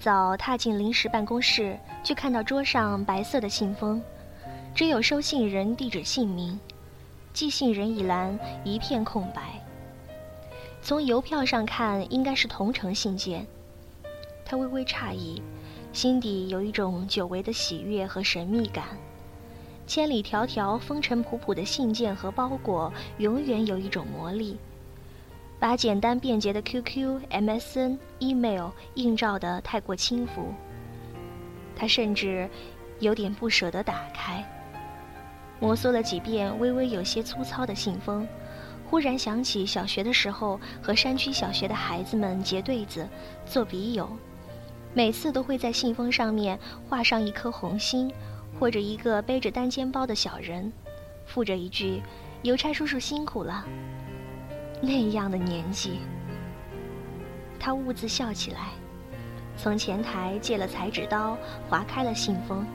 早踏进临时办公室，就看到桌上白色的信封，只有收信人地址、姓名，寄信人一栏一片空白。从邮票上看，应该是同城信件。他微微诧异，心底有一种久违的喜悦和神秘感。千里迢迢、风尘仆仆的信件和包裹，永远有一种魔力，把简单便捷的 QQ、MSN、email 映照得太过轻浮。他甚至有点不舍得打开。摩挲了几遍微微有些粗糙的信封。忽然想起小学的时候和山区小学的孩子们结对子、做笔友，每次都会在信封上面画上一颗红心，或者一个背着单肩包的小人，附着一句“邮差叔叔辛苦了”。那样的年纪，他兀自笑起来，从前台借了裁纸刀划开了信封。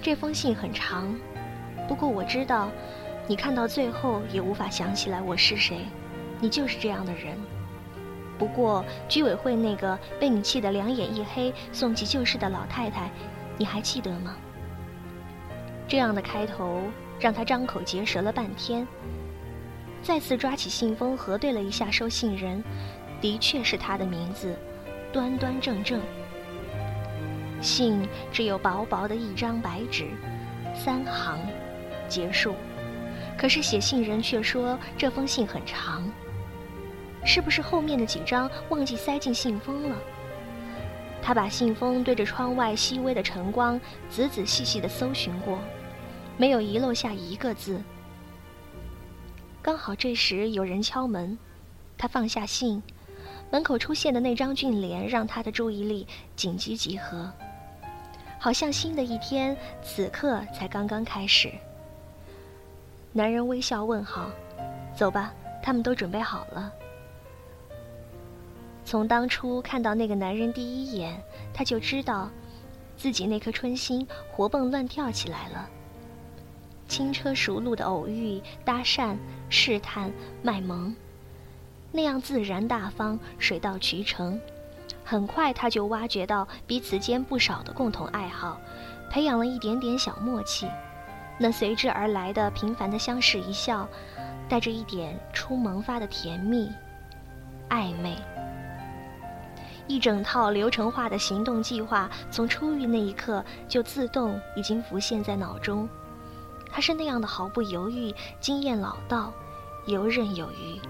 这封信很长，不过我知道。你看到最后也无法想起来我是谁，你就是这样的人。不过居委会那个被你气得两眼一黑、送急救室的老太太，你还记得吗？这样的开头让他张口结舌了半天。再次抓起信封核对了一下收信人，的确是他的名字，端端正正。信只有薄薄的一张白纸，三行，结束。可是写信人却说这封信很长，是不是后面的几张忘记塞进信封了？他把信封对着窗外细微的晨光仔仔细细地搜寻过，没有遗漏下一个字。刚好这时有人敲门，他放下信，门口出现的那张俊脸让他的注意力紧急集合，好像新的一天此刻才刚刚开始。男人微笑问好：“走吧，他们都准备好了。”从当初看到那个男人第一眼，他就知道，自己那颗春心活蹦乱跳起来了。轻车熟路的偶遇、搭讪、试探、卖萌，那样自然大方、水到渠成。很快，他就挖掘到彼此间不少的共同爱好，培养了一点点小默契。那随之而来的平凡的相视一笑，带着一点初萌发的甜蜜、暧昧。一整套流程化的行动计划，从初遇那一刻就自动已经浮现在脑中。他是那样的毫不犹豫、经验老道、游刃有余。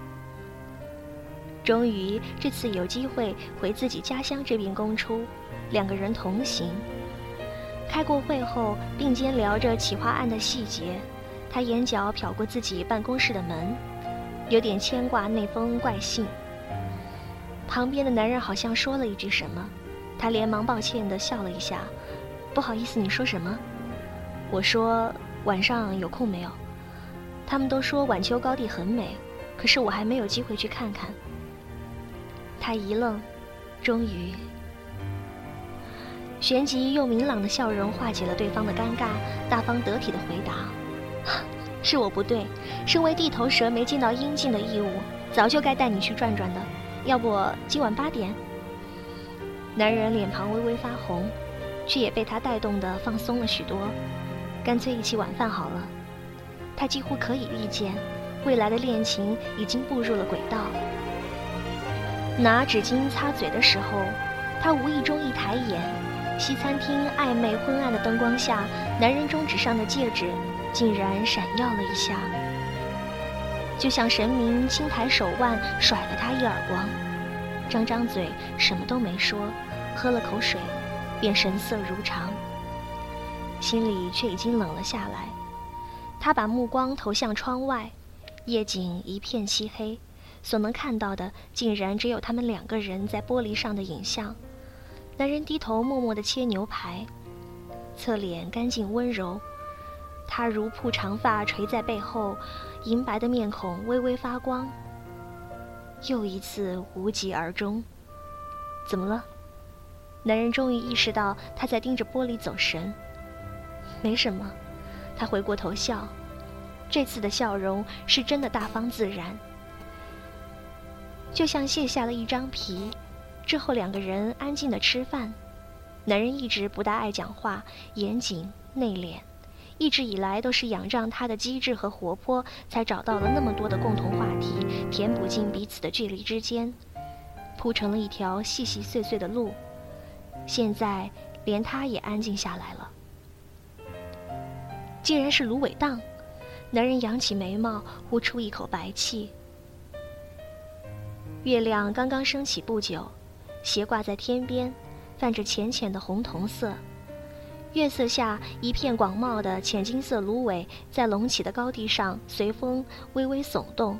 终于，这次有机会回自己家乡这边公出，两个人同行。开过会后，并肩聊着企划案的细节，他眼角瞟过自己办公室的门，有点牵挂那封怪信。旁边的男人好像说了一句什么，他连忙抱歉地笑了一下：“不好意思，你说什么？”我说：“晚上有空没有？”他们都说晚秋高地很美，可是我还没有机会去看看。他一愣，终于。旋即用明朗的笑容化解了对方的尴尬，大方得体的回答：“ 是我不对，身为地头蛇没尽到应尽的义务，早就该带你去转转的。要不今晚八点？”男人脸庞微微发红，却也被他带动的放松了许多。干脆一起晚饭好了。他几乎可以预见，未来的恋情已经步入了轨道。拿纸巾擦嘴的时候，他无意中一抬眼。西餐厅暧昧昏暗的灯光下，男人中指上的戒指竟然闪耀了一下，就像神明轻抬手腕甩了他一耳光。张张嘴什么都没说，喝了口水，便神色如常，心里却已经冷了下来。他把目光投向窗外，夜景一片漆黑，所能看到的竟然只有他们两个人在玻璃上的影像。男人低头默默地切牛排，侧脸干净温柔。他如瀑长发垂在背后，银白的面孔微微发光。又一次无疾而终。怎么了？男人终于意识到他在盯着玻璃走神。没什么。他回过头笑，这次的笑容是真的大方自然，就像卸下了一张皮。之后两个人安静的吃饭。男人一直不大爱讲话，严谨内敛，一直以来都是仰仗他的机智和活泼，才找到了那么多的共同话题，填补进彼此的距离之间，铺成了一条细细碎碎的路。现在连他也安静下来了。竟然是芦苇荡，男人扬起眉毛，呼出一口白气。月亮刚刚升起不久，斜挂在天边。泛着浅浅的红铜色，月色下一片广袤的浅金色芦苇，在隆起的高地上随风微微耸动，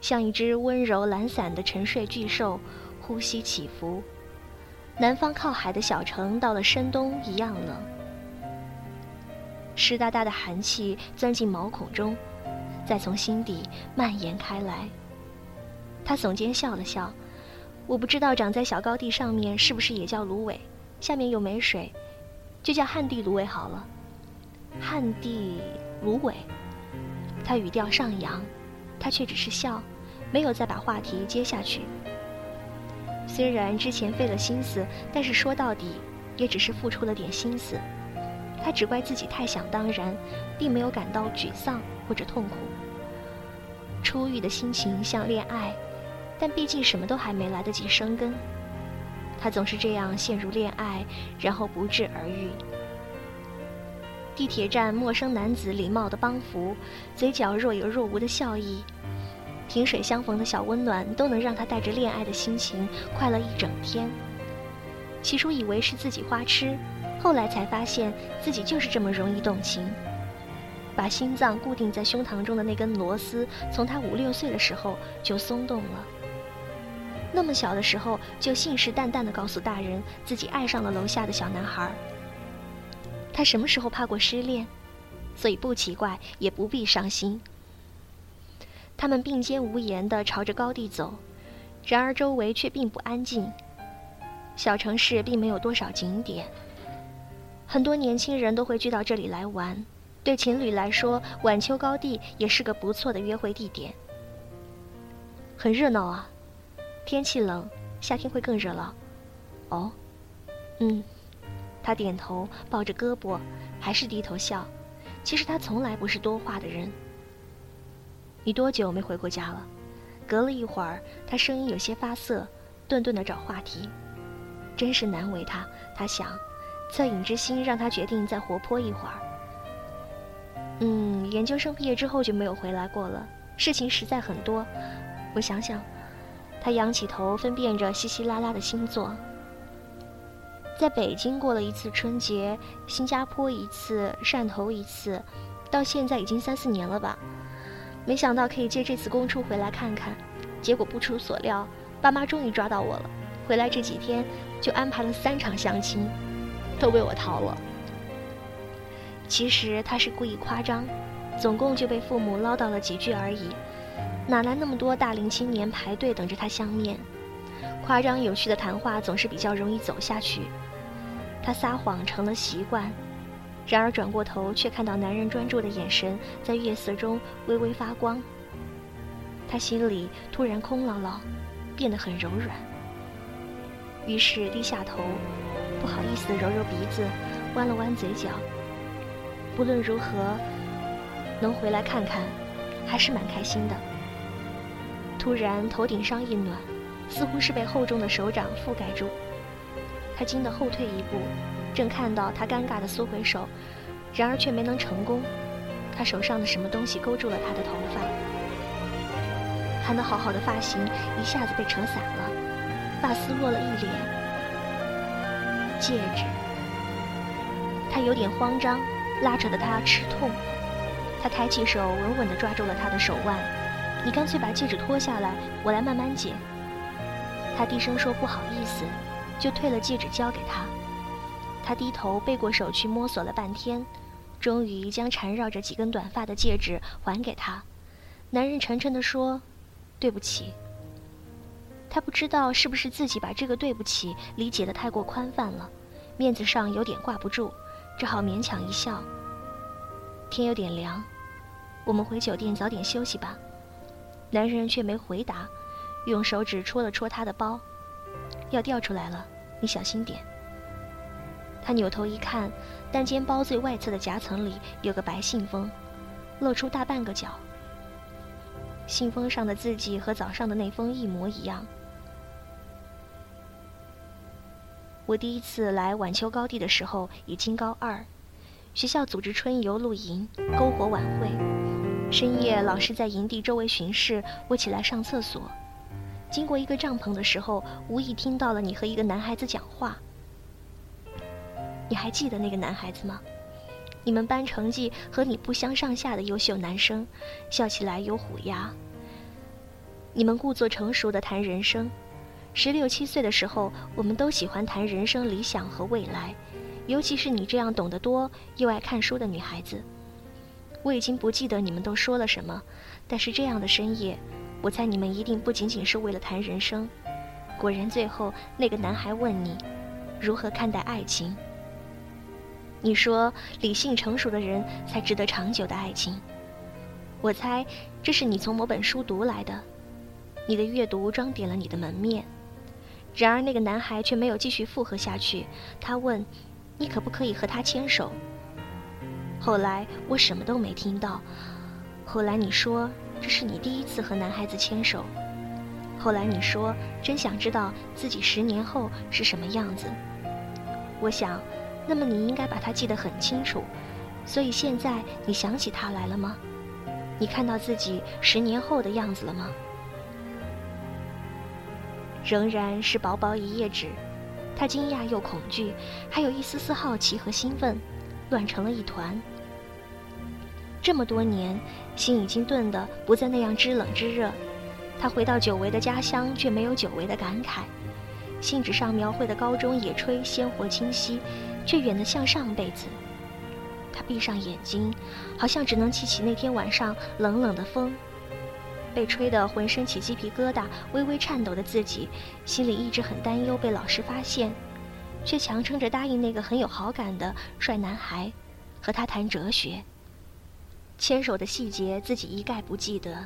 像一只温柔懒散的沉睡巨兽，呼吸起伏。南方靠海的小城到了深冬一样冷，湿哒哒的寒气钻进毛孔中，再从心底蔓延开来。他耸肩笑了笑。我不知道长在小高地上面是不是也叫芦苇，下面又没水，就叫旱地芦苇好了。旱地芦苇，他语调上扬，他却只是笑，没有再把话题接下去。虽然之前费了心思，但是说到底，也只是付出了点心思。他只怪自己太想当然，并没有感到沮丧或者痛苦。初遇的心情像恋爱。但毕竟什么都还没来得及生根，他总是这样陷入恋爱，然后不治而愈。地铁站，陌生男子礼貌的帮扶，嘴角若有若无的笑意，萍水相逢的小温暖，都能让他带着恋爱的心情快乐一整天。起初以为是自己花痴，后来才发现自己就是这么容易动情。把心脏固定在胸膛中的那根螺丝，从他五六岁的时候就松动了。那么小的时候就信誓旦旦地告诉大人自己爱上了楼下的小男孩。他什么时候怕过失恋？所以不奇怪，也不必伤心。他们并肩无言地朝着高地走，然而周围却并不安静。小城市并没有多少景点，很多年轻人都会聚到这里来玩。对情侣来说，晚秋高地也是个不错的约会地点。很热闹啊。天气冷，夏天会更热闹。哦，嗯，他点头，抱着胳膊，还是低头笑。其实他从来不是多话的人。你多久没回过家了？隔了一会儿，他声音有些发涩，顿顿的找话题。真是难为他，他想，恻隐之心让他决定再活泼一会儿。嗯，研究生毕业之后就没有回来过了，事情实在很多。我想想。他仰起头，分辨着稀稀拉拉的星座。在北京过了一次春节，新加坡一次，汕头一次，到现在已经三四年了吧。没想到可以借这次公出回来看看，结果不出所料，爸妈终于抓到我了。回来这几天就安排了三场相亲，都被我逃了。其实他是故意夸张，总共就被父母唠叨了几句而已。哪来那么多大龄青年排队等着他相面？夸张有趣的谈话总是比较容易走下去。他撒谎成了习惯，然而转过头却看到男人专注的眼神在月色中微微发光。他心里突然空落落，变得很柔软。于是低下头，不好意思地揉揉鼻子，弯了弯嘴角。不论如何，能回来看看，还是蛮开心的。突然，头顶上一暖，似乎是被厚重的手掌覆盖住。他惊得后退一步，正看到他尴尬的缩回手，然而却没能成功。他手上的什么东西勾住了他的头发，盘得好好的发型一下子被扯散了，发丝落了一脸。戒指。他有点慌张，拉扯得他吃痛。他抬起手，稳稳地抓住了他的手腕。你干脆把戒指脱下来，我来慢慢解。他低声说：“不好意思。”就退了戒指交给他。他低头背过手去摸索了半天，终于将缠绕着几根短发的戒指还给他。男人沉沉地说：“对不起。”他不知道是不是自己把这个“对不起”理解的太过宽泛了，面子上有点挂不住，只好勉强一笑。天有点凉，我们回酒店早点休息吧。男人却没回答，用手指戳了戳他的包。要掉出来了，你小心点。他扭头一看，单肩包最外侧的夹层里有个白信封，露出大半个角。信封上的字迹和早上的那封一模一样。我第一次来晚秋高地的时候已经高二，学校组织春游露营、篝火晚会，深夜老师在营地周围巡视，我起来上厕所，经过一个帐篷的时候，无意听到了你和一个男孩子讲话。你还记得那个男孩子吗？你们班成绩和你不相上下的优秀男生，笑起来有虎牙。你们故作成熟的谈人生，十六七岁的时候，我们都喜欢谈人生理想和未来，尤其是你这样懂得多又爱看书的女孩子。我已经不记得你们都说了什么，但是这样的深夜，我猜你们一定不仅仅是为了谈人生。果然，最后那个男孩问你，如何看待爱情？你说理性成熟的人才值得长久的爱情，我猜这是你从某本书读来的，你的阅读装点了你的门面。然而那个男孩却没有继续附和下去，他问：“你可不可以和他牵手？”后来我什么都没听到。后来你说这是你第一次和男孩子牵手。后来你说真想知道自己十年后是什么样子。我想。那么你应该把他记得很清楚，所以现在你想起他来了吗？你看到自己十年后的样子了吗？仍然是薄薄一页纸，他惊讶又恐惧，还有一丝丝好奇和兴奋，乱成了一团。这么多年，心已经炖得不再那样知冷知热。他回到久违的家乡，却没有久违的感慨。信纸上描绘的高中野炊鲜活清晰。却远得像上辈子。他闭上眼睛，好像只能记起那天晚上冷冷的风，被吹得浑身起鸡皮疙瘩、微微颤抖的自己，心里一直很担忧被老师发现，却强撑着答应那个很有好感的帅男孩，和他谈哲学。牵手的细节自己一概不记得，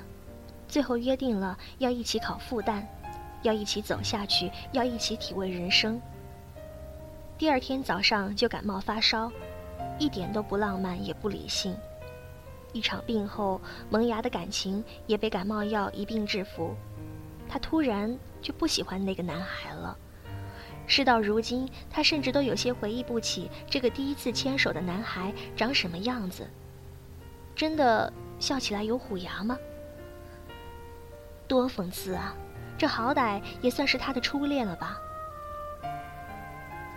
最后约定了要一起考复旦，要一起走下去，要一起体味人生。第二天早上就感冒发烧，一点都不浪漫也不理性。一场病后萌芽的感情也被感冒药一并制服。他突然就不喜欢那个男孩了。事到如今，他甚至都有些回忆不起这个第一次牵手的男孩长什么样子。真的笑起来有虎牙吗？多讽刺啊！这好歹也算是他的初恋了吧？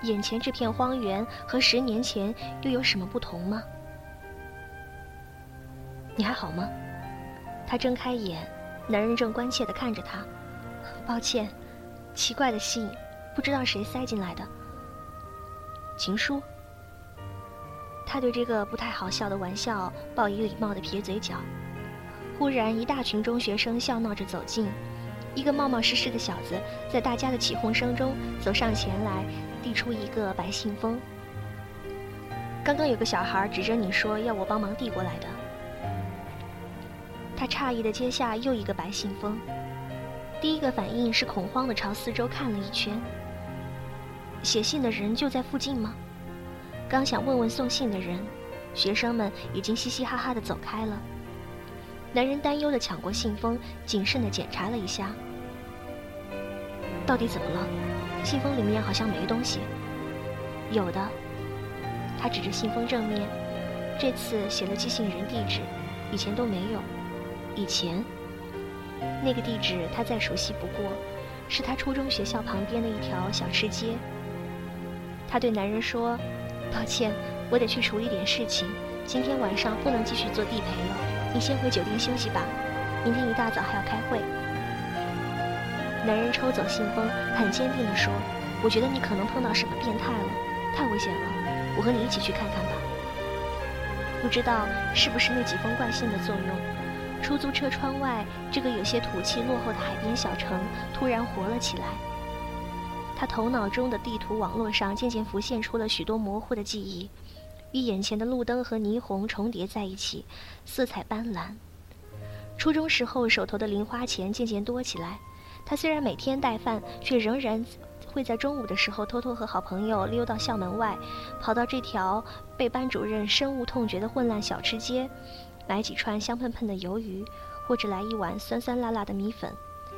眼前这片荒原和十年前又有什么不同吗？你还好吗？他睁开眼，男人正关切地看着他。抱歉，奇怪的信，不知道谁塞进来的。情书。他对这个不太好笑的玩笑报以礼貌的撇嘴角。忽然，一大群中学生笑闹着走近，一个冒冒失失的小子在大家的起哄声中走上前来。递出一个白信封。刚刚有个小孩指着你说要我帮忙递过来的。他诧异地接下又一个白信封，第一个反应是恐慌地朝四周看了一圈。写信的人就在附近吗？刚想问问送信的人，学生们已经嘻嘻哈哈地走开了。男人担忧地抢过信封，谨慎地检查了一下，到底怎么了？信封里面好像没东西。有的，他指着信封正面，这次写了寄信人地址，以前都没有。以前，那个地址他再熟悉不过，是他初中学校旁边的一条小吃街。他对男人说：“抱歉，我得去处理点事情，今天晚上不能继续做地陪了，你先回酒店休息吧，明天一大早还要开会。”男人抽走信封，很坚定地说：“我觉得你可能碰到什么变态了，太危险了。我和你一起去看看吧。”不知道是不是那几封怪信的作用，出租车窗外这个有些土气落后的海边小城突然活了起来。他头脑中的地图网络上渐渐浮现出了许多模糊的记忆，与眼前的路灯和霓虹重叠在一起，色彩斑斓。初中时候手头的零花钱渐渐多起来。他虽然每天带饭，却仍然会在中午的时候偷偷和好朋友溜到校门外，跑到这条被班主任深恶痛绝的混乱小吃街，买几串香喷喷的鱿鱼，或者来一碗酸酸辣辣的米粉，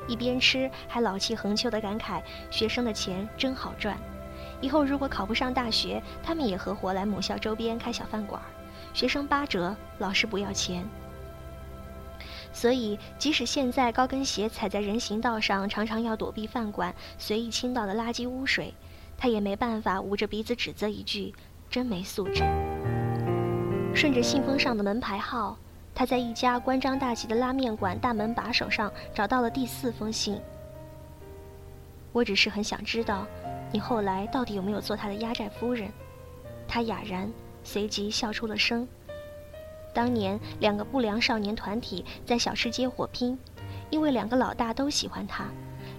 一边吃还老气横秋地感慨：学生的钱真好赚。以后如果考不上大学，他们也合伙来母校周边开小饭馆，学生八折，老师不要钱。所以，即使现在高跟鞋踩在人行道上，常常要躲避饭馆随意倾倒的垃圾污水，他也没办法捂着鼻子指责一句：“真没素质。”顺着信封上的门牌号，他在一家关张大吉的拉面馆大门把手上找到了第四封信。我只是很想知道，你后来到底有没有做他的压寨夫人？他哑然，随即笑出了声。当年两个不良少年团体在小吃街火拼，因为两个老大都喜欢他，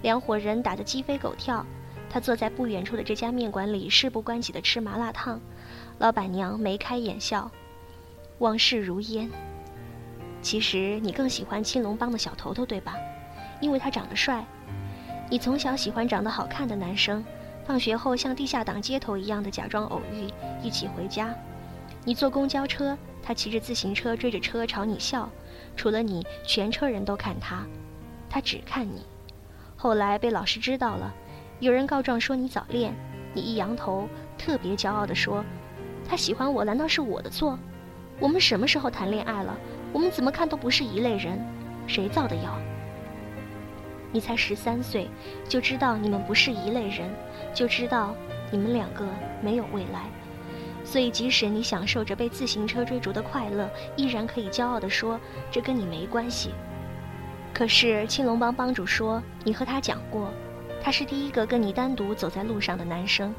两伙人打得鸡飞狗跳。他坐在不远处的这家面馆里，事不关己地吃麻辣烫，老板娘眉开眼笑，往事如烟。其实你更喜欢青龙帮的小头头，对吧？因为他长得帅。你从小喜欢长得好看的男生，放学后像地下党街头一样的假装偶遇，一起回家。你坐公交车。他骑着自行车追着车朝你笑，除了你，全车人都看他，他只看你。后来被老师知道了，有人告状说你早恋，你一扬头，特别骄傲地说：“他喜欢我难道是我的错？我们什么时候谈恋爱了？我们怎么看都不是一类人，谁造的谣？”你才十三岁，就知道你们不是一类人，就知道你们两个没有未来。所以，即使你享受着被自行车追逐的快乐，依然可以骄傲地说这跟你没关系。可是青龙帮帮主说，你和他讲过，他是第一个跟你单独走在路上的男生。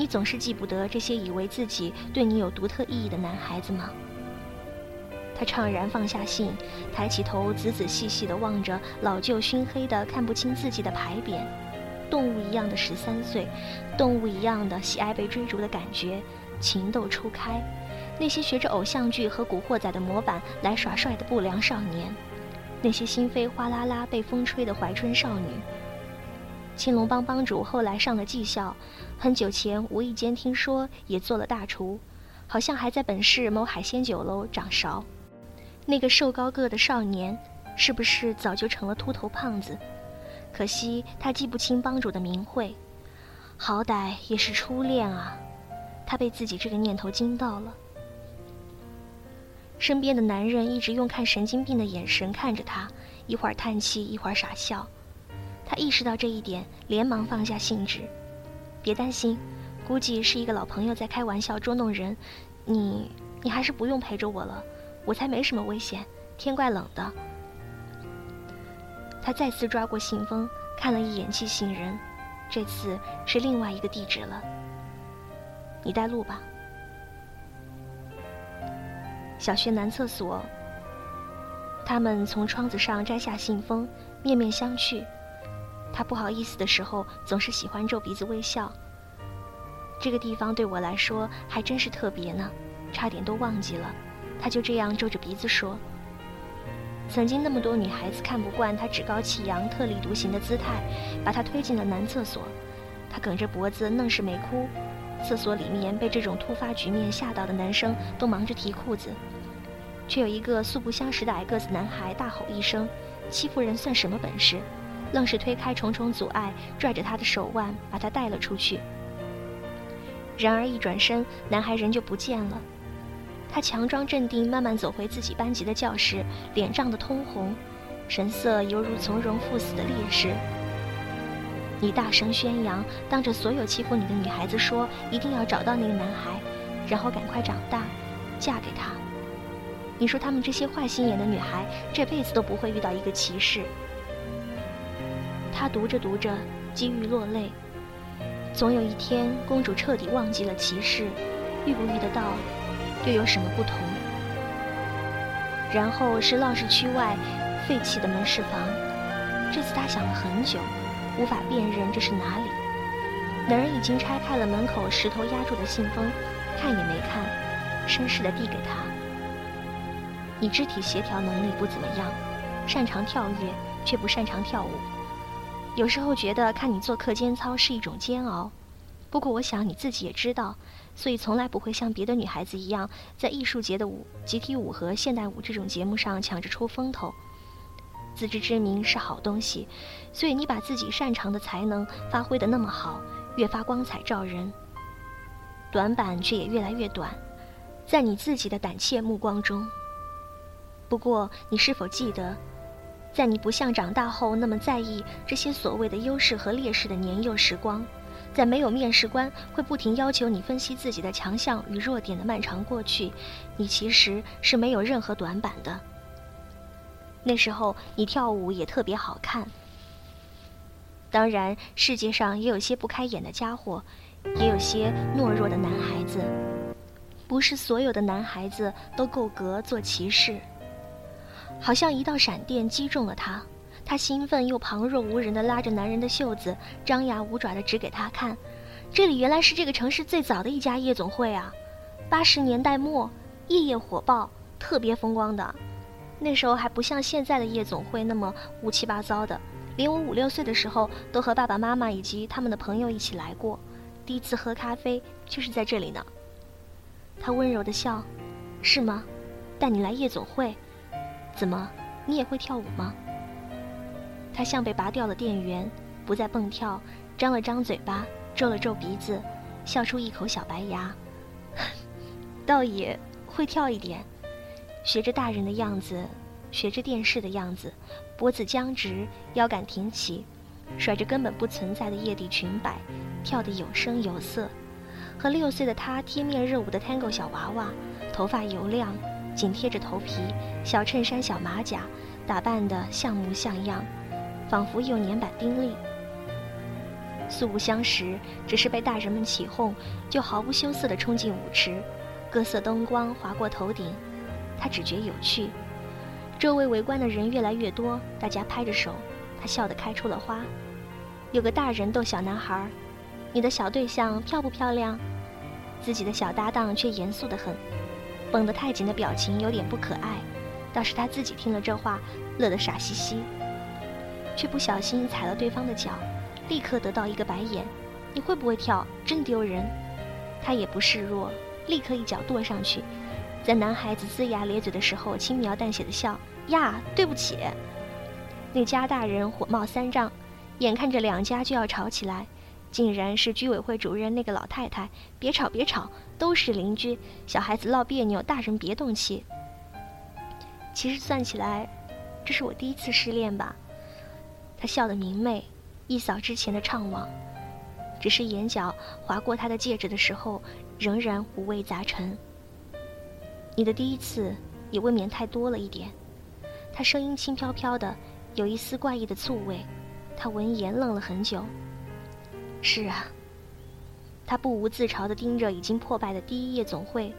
你总是记不得这些以为自己对你有独特意义的男孩子吗？他怅然放下信，抬起头，仔仔细细地望着老旧熏黑的、看不清字迹的牌匾。动物一样的十三岁，动物一样的喜爱被追逐的感觉。情窦初开，那些学着偶像剧和古惑仔的模板来耍帅的不良少年，那些心扉哗啦啦被风吹的怀春少女。青龙帮帮主后来上了技校，很久前无意间听说也做了大厨，好像还在本市某海鲜酒楼掌勺。那个瘦高个的少年，是不是早就成了秃头胖子？可惜他记不清帮主的名讳，好歹也是初恋啊。他被自己这个念头惊到了。身边的男人一直用看神经病的眼神看着他，一会儿叹气，一会儿傻笑。他意识到这一点，连忙放下兴致。别担心，估计是一个老朋友在开玩笑捉弄人。你，你还是不用陪着我了，我才没什么危险。天怪冷的。他再次抓过信封，看了一眼寄信人，这次是另外一个地址了。你带路吧。小学男厕所。他们从窗子上摘下信封，面面相觑。他不好意思的时候，总是喜欢皱鼻子微笑。这个地方对我来说还真是特别呢，差点都忘记了。他就这样皱着鼻子说：“曾经那么多女孩子看不惯他趾高气扬、特立独行的姿态，把他推进了男厕所。他梗着脖子，愣是没哭。”厕所里面被这种突发局面吓到的男生都忙着提裤子，却有一个素不相识的矮个子男孩大吼一声：“欺负人算什么本事？”愣是推开重重阻碍，拽着他的手腕把他带了出去。然而一转身，男孩人就不见了。他强装镇定，慢慢走回自己班级的教室，脸涨得通红，神色犹如从容赴死的烈士。你大声宣扬，当着所有欺负你的女孩子说，一定要找到那个男孩，然后赶快长大，嫁给他。你说他们这些坏心眼的女孩，这辈子都不会遇到一个骑士。他读着读着，几欲落泪。总有一天，公主彻底忘记了骑士，遇不遇得到，又有什么不同？然后是闹市区外废弃的门市房，这次他想了很久。无法辨认这是哪里。男人已经拆开了门口石头压住的信封，看也没看，绅士地递给他。你肢体协调能力不怎么样，擅长跳跃却不擅长跳舞。有时候觉得看你做课间操是一种煎熬。不过我想你自己也知道，所以从来不会像别的女孩子一样，在艺术节的舞、集体舞和现代舞这种节目上抢着出风头。自知之明是好东西，所以你把自己擅长的才能发挥的那么好，越发光彩照人。短板却也越来越短，在你自己的胆怯目光中。不过你是否记得，在你不像长大后那么在意这些所谓的优势和劣势的年幼时光？在没有面试官会不停要求你分析自己的强项与弱点的漫长过去，你其实是没有任何短板的。那时候你跳舞也特别好看。当然，世界上也有些不开眼的家伙，也有些懦弱的男孩子。不是所有的男孩子都够格做骑士。好像一道闪电击中了他。他兴奋又旁若无人地拉着男人的袖子，张牙舞爪地指给他看：“这里原来是这个城市最早的一家夜总会啊！八十年代末，夜夜火爆，特别风光的。那时候还不像现在的夜总会那么乌七八糟的。连我五六岁的时候，都和爸爸妈妈以及他们的朋友一起来过。第一次喝咖啡就是在这里呢。”他温柔地笑：“是吗？带你来夜总会？怎么，你也会跳舞吗？”他像被拔掉了电源，不再蹦跳，张了张嘴巴，皱了皱鼻子，笑出一口小白牙，倒也会跳一点，学着大人的样子，学着电视的样子，脖子僵直，腰杆挺起，甩着根本不存在的叶地裙摆，跳得有声有色，和六岁的他贴面热舞的 Tango 小娃娃，头发油亮，紧贴着头皮，小衬衫小马甲，打扮得像模像样。仿佛幼年板丁力，素不相识，只是被大人们起哄，就毫不羞涩地冲进舞池，各色灯光划过头顶，他只觉有趣。周围围观的人越来越多，大家拍着手，他笑得开出了花。有个大人逗小男孩：“你的小对象漂不漂亮？”自己的小搭档却严肃得很，绷得太紧的表情有点不可爱。倒是他自己听了这话，乐得傻兮兮。却不小心踩了对方的脚，立刻得到一个白眼。你会不会跳？真丢人！他也不示弱，立刻一脚跺上去，在男孩子龇牙咧嘴的时候，轻描淡写的笑：“呀，对不起。”那家大人火冒三丈，眼看着两家就要吵起来，竟然是居委会主任那个老太太：“别吵，别吵，都是邻居，小孩子闹别扭，大人别动气。”其实算起来，这是我第一次失恋吧。他笑得明媚，一扫之前的怅惘，只是眼角划过他的戒指的时候，仍然五味杂陈。你的第一次也未免太多了一点。他声音轻飘飘的，有一丝怪异的醋味。他闻言愣了很久。是啊，他不无自嘲地盯着已经破败的第一夜总会。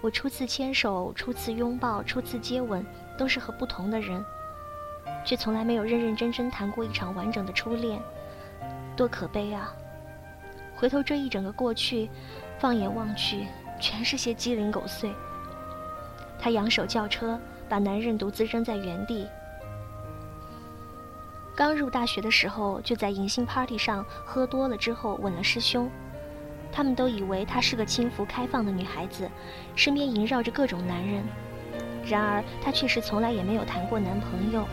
我初次牵手，初次拥抱，初次接吻，都是和不同的人。却从来没有认认真真谈过一场完整的初恋，多可悲啊！回头追一整个过去，放眼望去，全是些鸡零狗碎。他扬手叫车，把男人独自扔在原地。刚入大学的时候，就在迎新 party 上喝多了之后吻了师兄。他们都以为她是个轻浮开放的女孩子，身边萦绕着各种男人。然而她却是从来也没有谈过男朋友。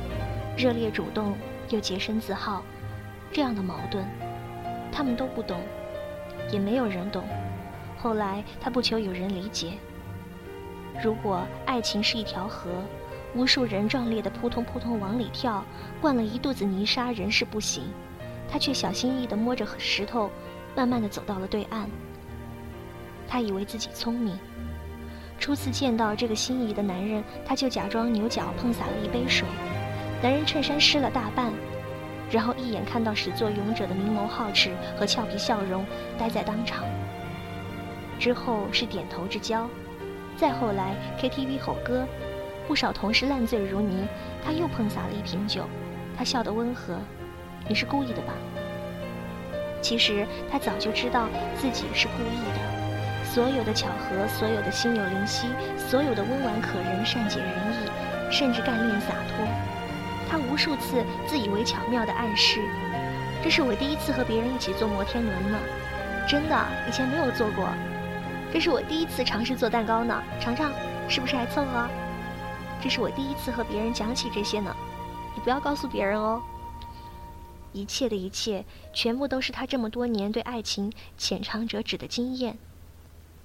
热烈主动又洁身自好，这样的矛盾，他们都不懂，也没有人懂。后来他不求有人理解。如果爱情是一条河，无数人壮烈的扑通扑通往里跳，灌了一肚子泥沙，仍是不行。他却小心翼翼地摸着石头，慢慢地走到了对岸。他以为自己聪明。初次见到这个心仪的男人，他就假装牛角碰洒了一杯水。男人衬衫湿了大半，然后一眼看到始作俑者的明眸皓齿和俏皮笑容，呆在当场。之后是点头之交，再后来 KTV 吼歌，不少同事烂醉如泥，他又碰洒了一瓶酒，他笑得温和：“你是故意的吧？”其实他早就知道自己是故意的，所有的巧合，所有的心有灵犀，所有的温婉可人、善解人意，甚至干练洒脱。他无数次自以为巧妙的暗示，这是我第一次和别人一起坐摩天轮呢，真的，以前没有坐过。这是我第一次尝试做蛋糕呢，尝尝，是不是还凑合？这是我第一次和别人讲起这些呢，你不要告诉别人哦。一切的一切，全部都是他这么多年对爱情浅尝辄止的经验。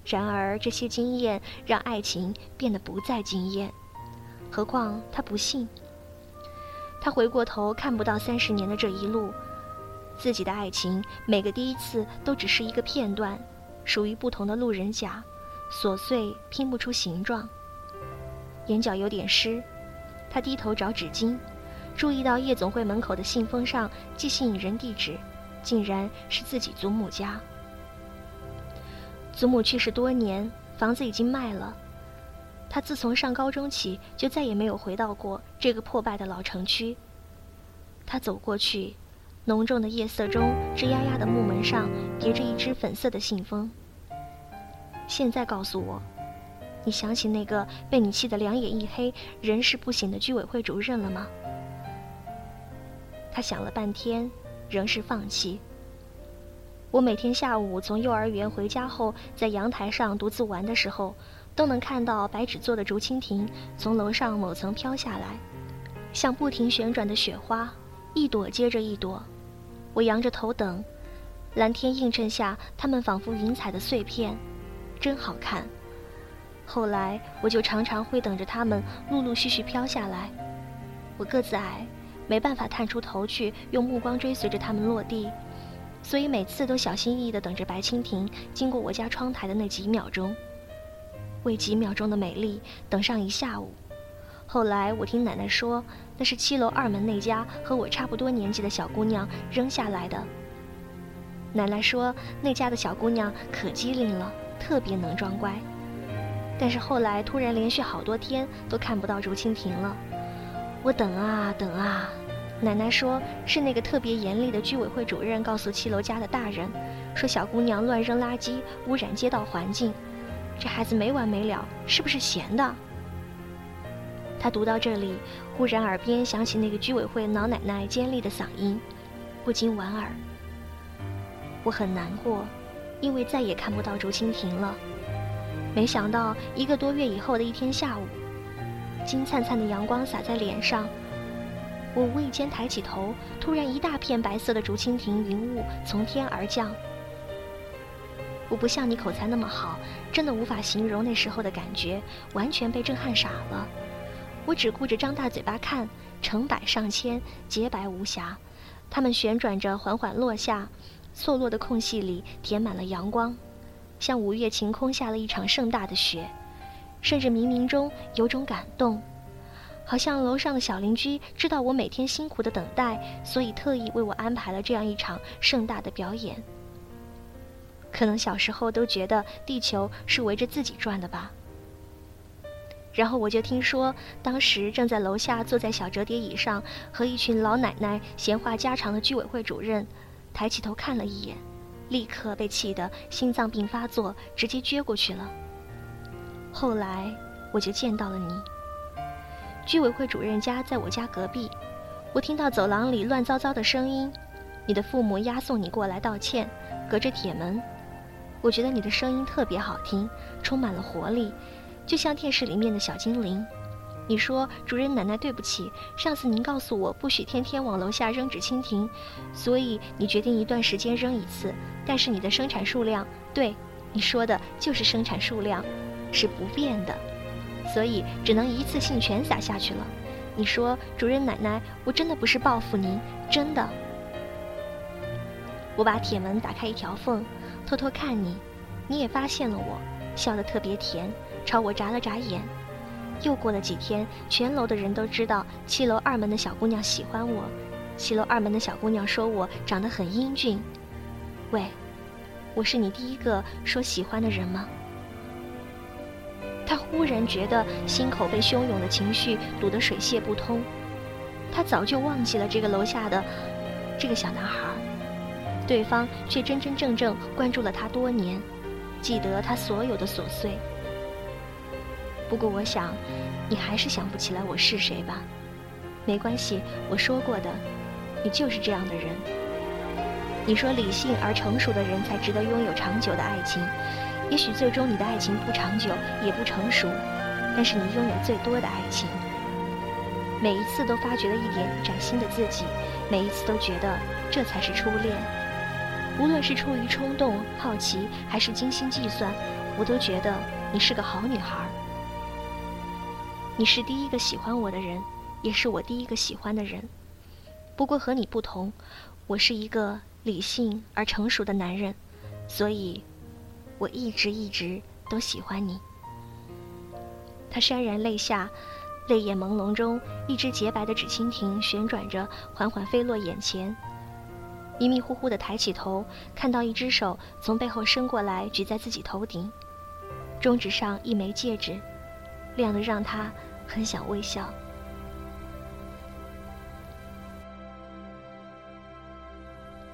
然而，这些经验让爱情变得不再惊艳。何况他不信。他回过头看不到三十年的这一路，自己的爱情每个第一次都只是一个片段，属于不同的路人甲，琐碎拼不出形状。眼角有点湿，他低头找纸巾。注意到夜总会门口的信封上寄信人地址，竟然是自己祖母家。祖母去世多年，房子已经卖了。他自从上高中起就再也没有回到过这个破败的老城区。他走过去，浓重的夜色中，吱呀呀的木门上叠着一只粉色的信封。现在告诉我，你想起那个被你气得两眼一黑、人事不省的居委会主任了吗？他想了半天，仍是放弃。我每天下午从幼儿园回家后，在阳台上独自玩的时候，都能看到白纸做的竹蜻蜓从楼上某层飘下来，像不停旋转的雪花，一朵接着一朵。我仰着头等，蓝天映衬下，它们仿佛云彩的碎片，真好看。后来，我就常常会等着它们陆陆续续飘下来。我个子矮。没办法探出头去，用目光追随着它们落地，所以每次都小心翼翼地等着白蜻蜓经过我家窗台的那几秒钟。为几秒钟的美丽，等上一下午。后来我听奶奶说，那是七楼二门那家和我差不多年纪的小姑娘扔下来的。奶奶说那家的小姑娘可机灵了，特别能装乖。但是后来突然连续好多天都看不到竹蜻蜓了。我等啊等啊，奶奶说是那个特别严厉的居委会主任告诉七楼家的大人，说小姑娘乱扔垃圾，污染街道环境。这孩子没完没了，是不是闲的？他读到这里，忽然耳边响起那个居委会老奶奶尖利的嗓音，不禁莞尔。我很难过，因为再也看不到竹蜻蜓了。没想到一个多月以后的一天下午。金灿灿的阳光洒在脸上，我无意间抬起头，突然一大片白色的竹蜻蜓云雾从天而降。我不像你口才那么好，真的无法形容那时候的感觉，完全被震撼傻了。我只顾着张大嘴巴看，成百上千，洁白无瑕，它们旋转着缓缓落下，错落的空隙里填满了阳光，像五月晴空下了一场盛大的雪。甚至冥冥中有种感动，好像楼上的小邻居知道我每天辛苦的等待，所以特意为我安排了这样一场盛大的表演。可能小时候都觉得地球是围着自己转的吧。然后我就听说，当时正在楼下坐在小折叠椅上和一群老奶奶闲话家常的居委会主任，抬起头看了一眼，立刻被气得心脏病发作，直接撅过去了。后来我就见到了你。居委会主任家在我家隔壁，我听到走廊里乱糟糟的声音。你的父母押送你过来道歉，隔着铁门。我觉得你的声音特别好听，充满了活力，就像电视里面的小精灵。你说：“主任奶奶，对不起，上次您告诉我不许天天往楼下扔纸蜻蜓，所以你决定一段时间扔一次。但是你的生产数量，对，你说的就是生产数量。”是不变的，所以只能一次性全撒下去了。你说，主任奶奶，我真的不是报复您，真的。我把铁门打开一条缝，偷偷看你，你也发现了我，笑得特别甜，朝我眨了眨眼。又过了几天，全楼的人都知道七楼二门的小姑娘喜欢我，七楼二门的小姑娘说我长得很英俊。喂，我是你第一个说喜欢的人吗？他忽然觉得心口被汹涌的情绪堵得水泄不通，他早就忘记了这个楼下的这个小男孩，对方却真真正正关注了他多年，记得他所有的琐碎。不过我想，你还是想不起来我是谁吧？没关系，我说过的，你就是这样的人。你说理性而成熟的人才值得拥有长久的爱情，也许最终你的爱情不长久也不成熟，但是你拥有最多的爱情。每一次都发掘了一点崭新的自己，每一次都觉得这才是初恋。无论是出于冲动、好奇，还是精心计算，我都觉得你是个好女孩。你是第一个喜欢我的人，也是我第一个喜欢的人。不过和你不同，我是一个理性而成熟的男人，所以，我一直一直都喜欢你。他潸然泪下。泪眼朦胧中，一只洁白的纸蜻蜓旋转着，缓缓飞落眼前。迷迷糊糊的抬起头，看到一只手从背后伸过来，举在自己头顶，中指上一枚戒指，亮得让他很想微笑。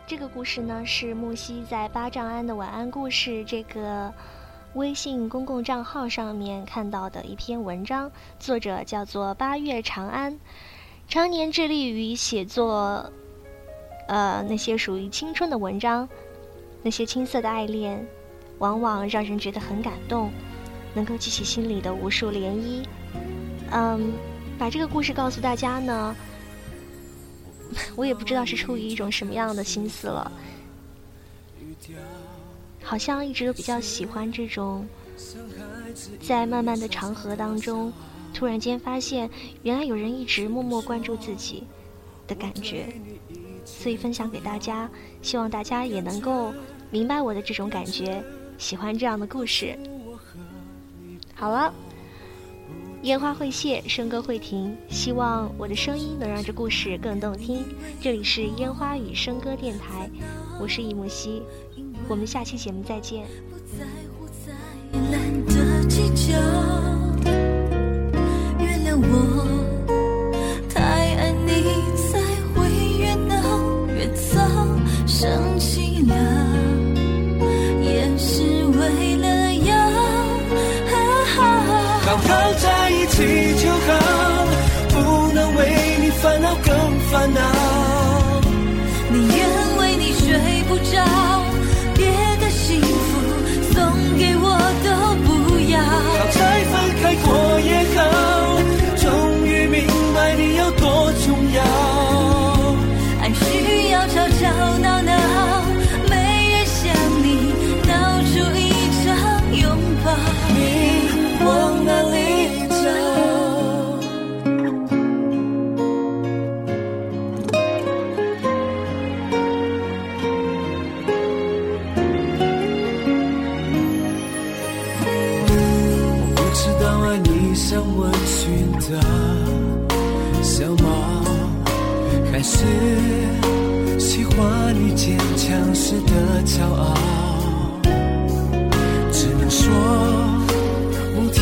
这个故事呢，是木西在八丈庵的晚安故事这个。微信公共账号上面看到的一篇文章，作者叫做八月长安，常年致力于写作，呃，那些属于青春的文章，那些青涩的爱恋，往往让人觉得很感动，能够激起心里的无数涟漪。嗯，把这个故事告诉大家呢，我也不知道是出于一种什么样的心思了。好像一直都比较喜欢这种，在漫漫的长河当中，突然间发现原来有人一直默默关注自己的感觉，所以分享给大家，希望大家也能够明白我的这种感觉，喜欢这样的故事。好了，烟花会谢，笙歌会停，希望我的声音能让这故事更动听。这里是烟花与笙歌电台，我是易木兮。我们下期节目再见懒得计较原谅我在一起就好。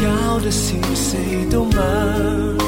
搞得心碎都慢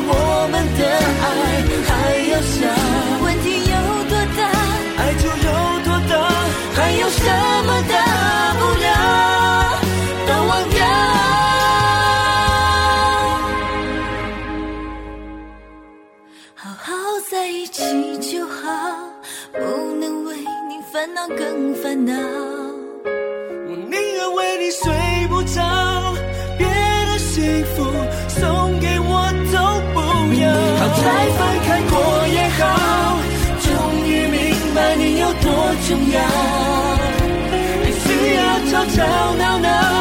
我们的吵吵闹